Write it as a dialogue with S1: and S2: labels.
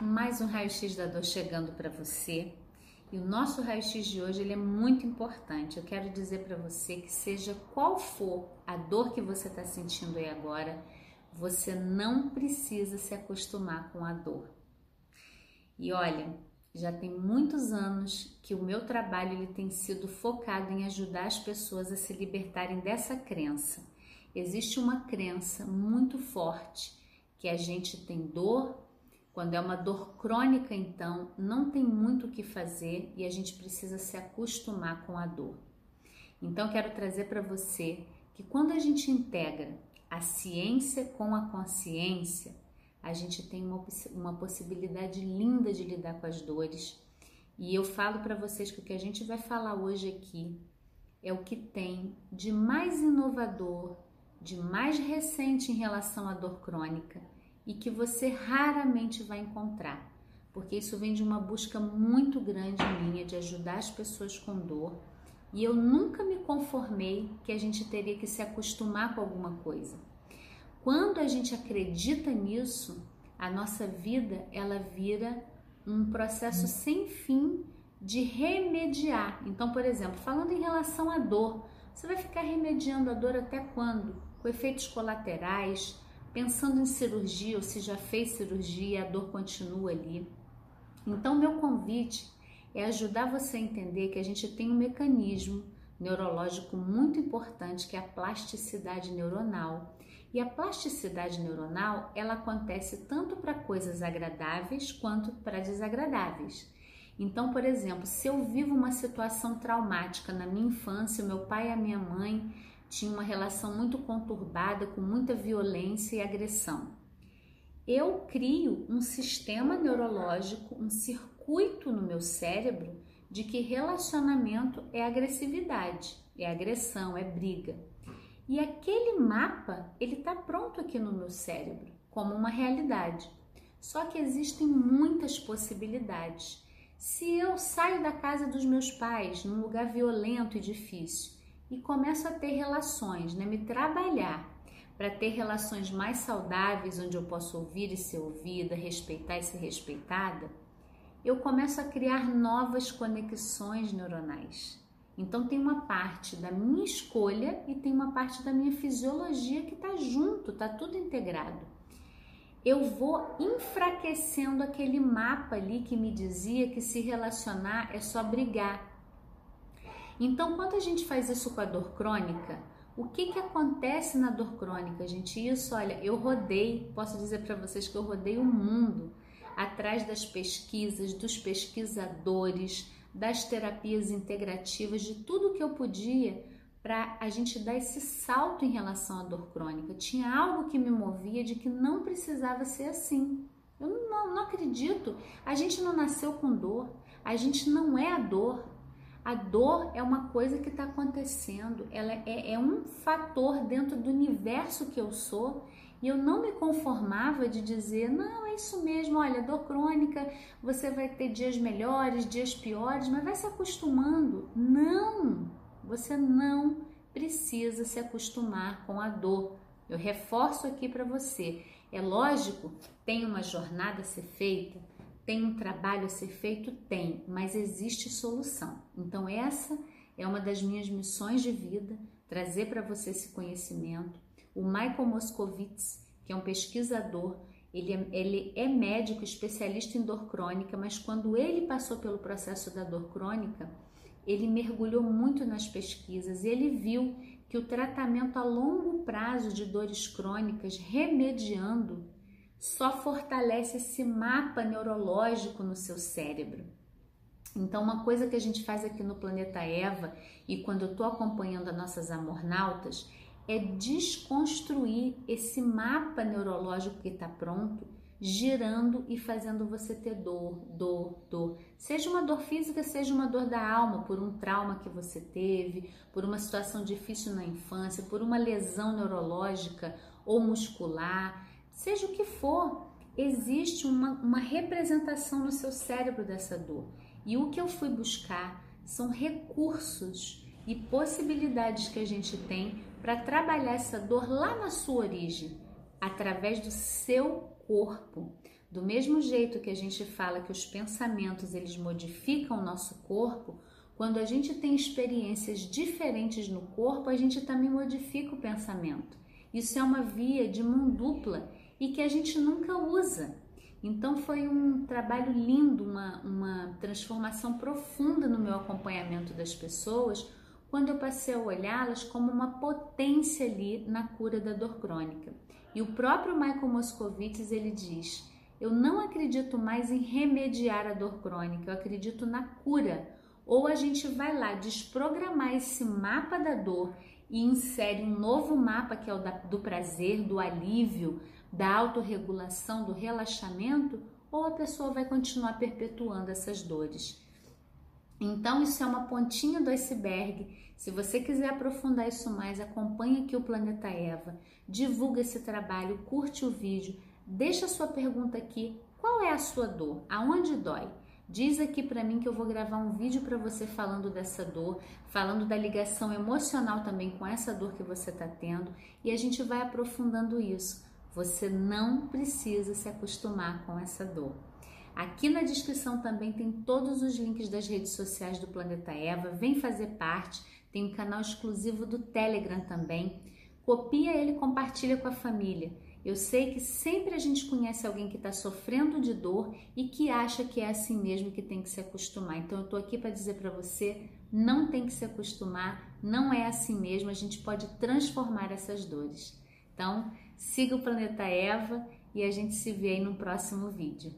S1: mais um raio-x da dor chegando para você. E o nosso raio-x de hoje ele é muito importante. Eu quero dizer para você que seja qual for a dor que você está sentindo aí agora, você não precisa se acostumar com a dor. E olha, já tem muitos anos que o meu trabalho ele tem sido focado em ajudar as pessoas a se libertarem dessa crença. Existe uma crença muito forte que a gente tem dor quando é uma dor crônica, então, não tem muito o que fazer e a gente precisa se acostumar com a dor. Então, quero trazer para você que quando a gente integra a ciência com a consciência, a gente tem uma, uma possibilidade linda de lidar com as dores. E eu falo para vocês que o que a gente vai falar hoje aqui é o que tem de mais inovador, de mais recente em relação à dor crônica e que você raramente vai encontrar, porque isso vem de uma busca muito grande minha de ajudar as pessoas com dor. E eu nunca me conformei que a gente teria que se acostumar com alguma coisa. Quando a gente acredita nisso, a nossa vida ela vira um processo sem fim de remediar. Então, por exemplo, falando em relação à dor, você vai ficar remediando a dor até quando? Com efeitos colaterais, pensando em cirurgia ou se já fez cirurgia, a dor continua ali. Então, meu convite é ajudar você a entender que a gente tem um mecanismo neurológico muito importante que é a plasticidade neuronal. E a plasticidade neuronal, ela acontece tanto para coisas agradáveis quanto para desagradáveis. Então, por exemplo, se eu vivo uma situação traumática na minha infância, meu pai e a minha mãe tinha uma relação muito conturbada, com muita violência e agressão. Eu crio um sistema neurológico, um circuito no meu cérebro de que relacionamento é agressividade, é agressão, é briga. E aquele mapa, ele está pronto aqui no meu cérebro, como uma realidade. Só que existem muitas possibilidades. Se eu saio da casa dos meus pais, num lugar violento e difícil, e começo a ter relações, né? me trabalhar para ter relações mais saudáveis, onde eu posso ouvir e ser ouvida, respeitar e ser respeitada, eu começo a criar novas conexões neuronais. Então tem uma parte da minha escolha e tem uma parte da minha fisiologia que está junto, está tudo integrado. Eu vou enfraquecendo aquele mapa ali que me dizia que se relacionar é só brigar, então, quando a gente faz isso com a dor crônica, o que, que acontece na dor crônica, gente? Isso, olha, eu rodei, posso dizer para vocês que eu rodei o mundo atrás das pesquisas, dos pesquisadores, das terapias integrativas, de tudo que eu podia para a gente dar esse salto em relação à dor crônica. Tinha algo que me movia de que não precisava ser assim. Eu não, não acredito. A gente não nasceu com dor, a gente não é a dor, a dor é uma coisa que está acontecendo, ela é, é um fator dentro do universo que eu sou e eu não me conformava de dizer, não, é isso mesmo, olha, dor crônica, você vai ter dias melhores, dias piores, mas vai se acostumando. Não, você não precisa se acostumar com a dor. Eu reforço aqui para você. É lógico, tem uma jornada a ser feita, tem um trabalho a ser feito? Tem, mas existe solução. Então, essa é uma das minhas missões de vida, trazer para você esse conhecimento. O Michael Moscovitz, que é um pesquisador, ele é, ele é médico especialista em dor crônica, mas quando ele passou pelo processo da dor crônica, ele mergulhou muito nas pesquisas e ele viu que o tratamento a longo prazo de dores crônicas, remediando só fortalece esse mapa neurológico no seu cérebro. Então, uma coisa que a gente faz aqui no planeta Eva e quando eu estou acompanhando as nossas amornautas é desconstruir esse mapa neurológico que está pronto, girando e fazendo você ter dor, dor, dor. Seja uma dor física, seja uma dor da alma, por um trauma que você teve, por uma situação difícil na infância, por uma lesão neurológica ou muscular seja o que for, existe uma, uma representação no seu cérebro dessa dor. E o que eu fui buscar são recursos e possibilidades que a gente tem para trabalhar essa dor lá na sua origem, através do seu corpo, Do mesmo jeito que a gente fala que os pensamentos eles modificam o nosso corpo, quando a gente tem experiências diferentes no corpo, a gente também modifica o pensamento. Isso é uma via de mão dupla e que a gente nunca usa. Então foi um trabalho lindo, uma, uma transformação profunda no meu acompanhamento das pessoas, quando eu passei a olhá-las como uma potência ali na cura da dor crônica. E o próprio Michael Moscovitz ele diz: "Eu não acredito mais em remediar a dor crônica, eu acredito na cura. Ou a gente vai lá desprogramar esse mapa da dor e insere um novo mapa que é o da, do prazer, do alívio, da autorregulação, do relaxamento, ou a pessoa vai continuar perpetuando essas dores. Então, isso é uma pontinha do iceberg. Se você quiser aprofundar isso mais, acompanhe aqui o Planeta Eva, divulga esse trabalho, curte o vídeo, deixa sua pergunta aqui. Qual é a sua dor? Aonde dói? Diz aqui para mim que eu vou gravar um vídeo para você falando dessa dor, falando da ligação emocional também com essa dor que você está tendo e a gente vai aprofundando isso. Você não precisa se acostumar com essa dor. Aqui na descrição também tem todos os links das redes sociais do Planeta Eva. Vem fazer parte. Tem um canal exclusivo do Telegram também. Copia ele e compartilha com a família. Eu sei que sempre a gente conhece alguém que está sofrendo de dor e que acha que é assim mesmo que tem que se acostumar. Então eu estou aqui para dizer para você, não tem que se acostumar, não é assim mesmo, a gente pode transformar essas dores. Então siga o Planeta Eva e a gente se vê aí no próximo vídeo.